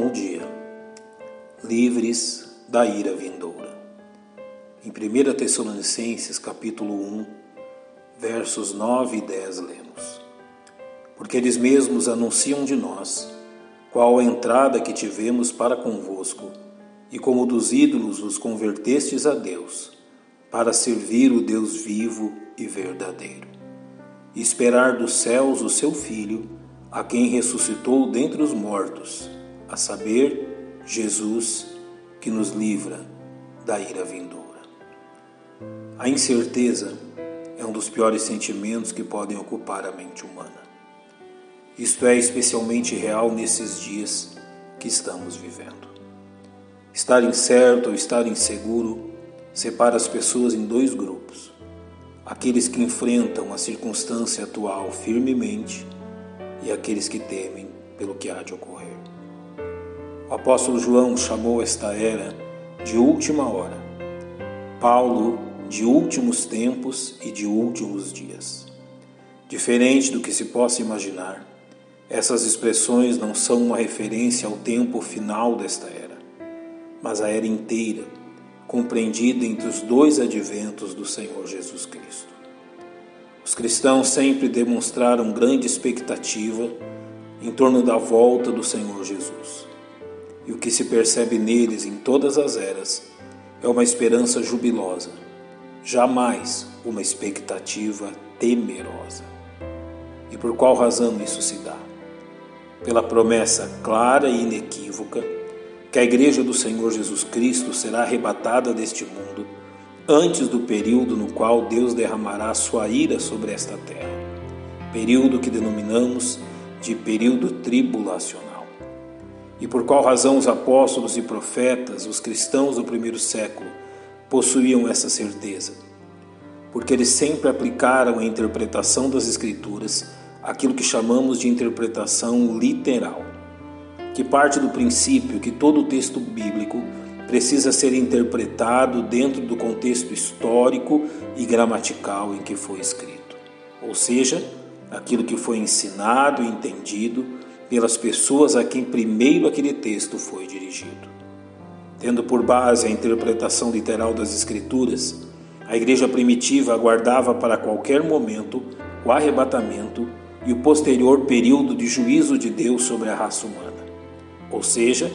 Bom dia. Livres da ira vindoura. Em 1 Tessalonicenses, capítulo 1, versos 9 e 10 lemos: Porque eles mesmos anunciam de nós qual a entrada que tivemos para convosco, e como dos ídolos vos convertestes a Deus, para servir o Deus vivo e verdadeiro, e esperar dos céus o seu Filho, a quem ressuscitou dentre os mortos, a saber, Jesus, que nos livra da ira vindoura. A incerteza é um dos piores sentimentos que podem ocupar a mente humana. Isto é especialmente real nesses dias que estamos vivendo. Estar incerto ou estar inseguro separa as pessoas em dois grupos: aqueles que enfrentam a circunstância atual firmemente e aqueles que temem pelo que há de ocorrer. O apóstolo João chamou esta era de última hora, Paulo de últimos tempos e de últimos dias. Diferente do que se possa imaginar, essas expressões não são uma referência ao tempo final desta era, mas à era inteira, compreendida entre os dois adventos do Senhor Jesus Cristo. Os cristãos sempre demonstraram grande expectativa em torno da volta do Senhor Jesus. E o que se percebe neles em todas as eras é uma esperança jubilosa, jamais uma expectativa temerosa. E por qual razão isso se dá? pela promessa clara e inequívoca que a Igreja do Senhor Jesus Cristo será arrebatada deste mundo antes do período no qual Deus derramará sua ira sobre esta terra, período que denominamos de período tribulacional. E por qual razão os apóstolos e profetas, os cristãos do primeiro século, possuíam essa certeza? Porque eles sempre aplicaram a interpretação das Escrituras aquilo que chamamos de interpretação literal, que parte do princípio que todo texto bíblico precisa ser interpretado dentro do contexto histórico e gramatical em que foi escrito, ou seja, aquilo que foi ensinado e entendido pelas pessoas a quem primeiro aquele texto foi dirigido. Tendo por base a interpretação literal das Escrituras, a igreja primitiva aguardava para qualquer momento o arrebatamento e o posterior período de juízo de Deus sobre a raça humana. Ou seja,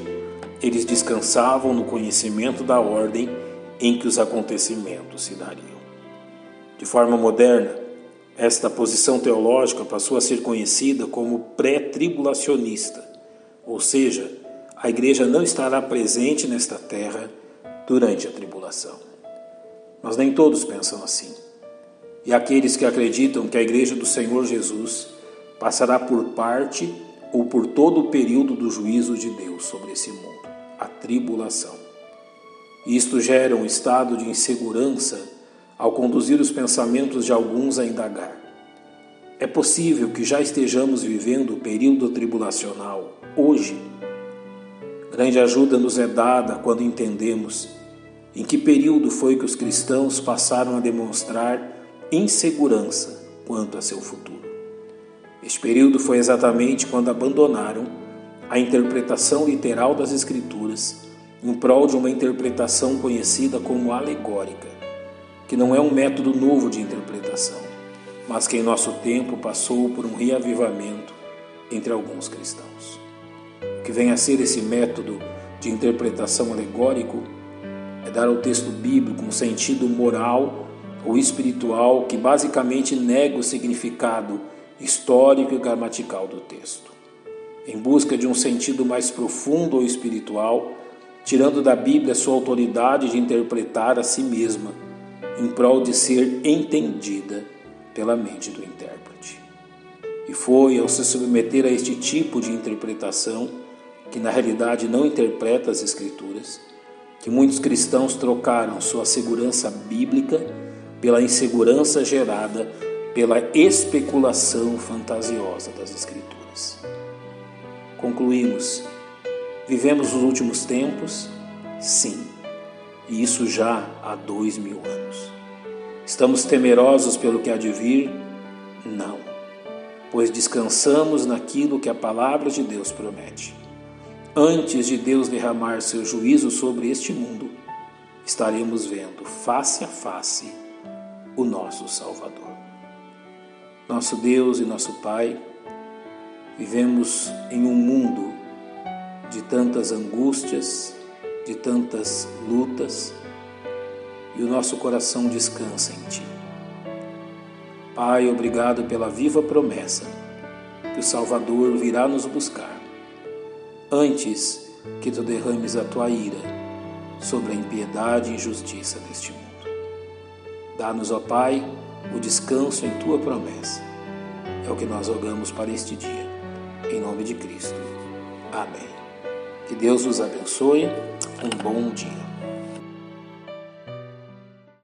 eles descansavam no conhecimento da ordem em que os acontecimentos se dariam. De forma moderna, esta posição teológica passou a ser conhecida como pré-tribulacionista, ou seja, a igreja não estará presente nesta terra durante a tribulação. Mas nem todos pensam assim. E aqueles que acreditam que a igreja do Senhor Jesus passará por parte ou por todo o período do juízo de Deus sobre esse mundo, a tribulação. Isto gera um estado de insegurança ao conduzir os pensamentos de alguns a indagar. É possível que já estejamos vivendo o período tribulacional hoje. Grande ajuda nos é dada quando entendemos em que período foi que os cristãos passaram a demonstrar insegurança quanto a seu futuro. Este período foi exatamente quando abandonaram a interpretação literal das Escrituras em prol de uma interpretação conhecida como alegórica, que não é um método novo de interpretação, mas que em nosso tempo passou por um reavivamento entre alguns cristãos. O que vem a ser esse método de interpretação alegórico é dar ao texto bíblico um sentido moral ou espiritual que basicamente nega o significado histórico e gramatical do texto, em busca de um sentido mais profundo ou espiritual, tirando da Bíblia sua autoridade de interpretar a si mesma, em prol de ser entendida pela mente do intérprete. E foi ao se submeter a este tipo de interpretação, que na realidade não interpreta as Escrituras, que muitos cristãos trocaram sua segurança bíblica pela insegurança gerada pela especulação fantasiosa das Escrituras. Concluímos: vivemos os últimos tempos? Sim, e isso já há dois mil anos. Estamos temerosos pelo que há de vir? Não, pois descansamos naquilo que a palavra de Deus promete. antes de Deus derramar seu juízo sobre este mundo, estaremos vendo face a face o nosso Salvador. Nosso Deus e nosso Pai, vivemos em um mundo de tantas angústias, de tantas lutas, e o nosso coração descansa em Ti. Pai, obrigado pela viva promessa que o Salvador virá nos buscar antes que tu derrames a tua ira sobre a impiedade e injustiça deste mundo. Dá-nos, ó Pai, o descanso em tua promessa. É o que nós rogamos para este dia. Em nome de Cristo. Amém. Que Deus nos abençoe um bom dia.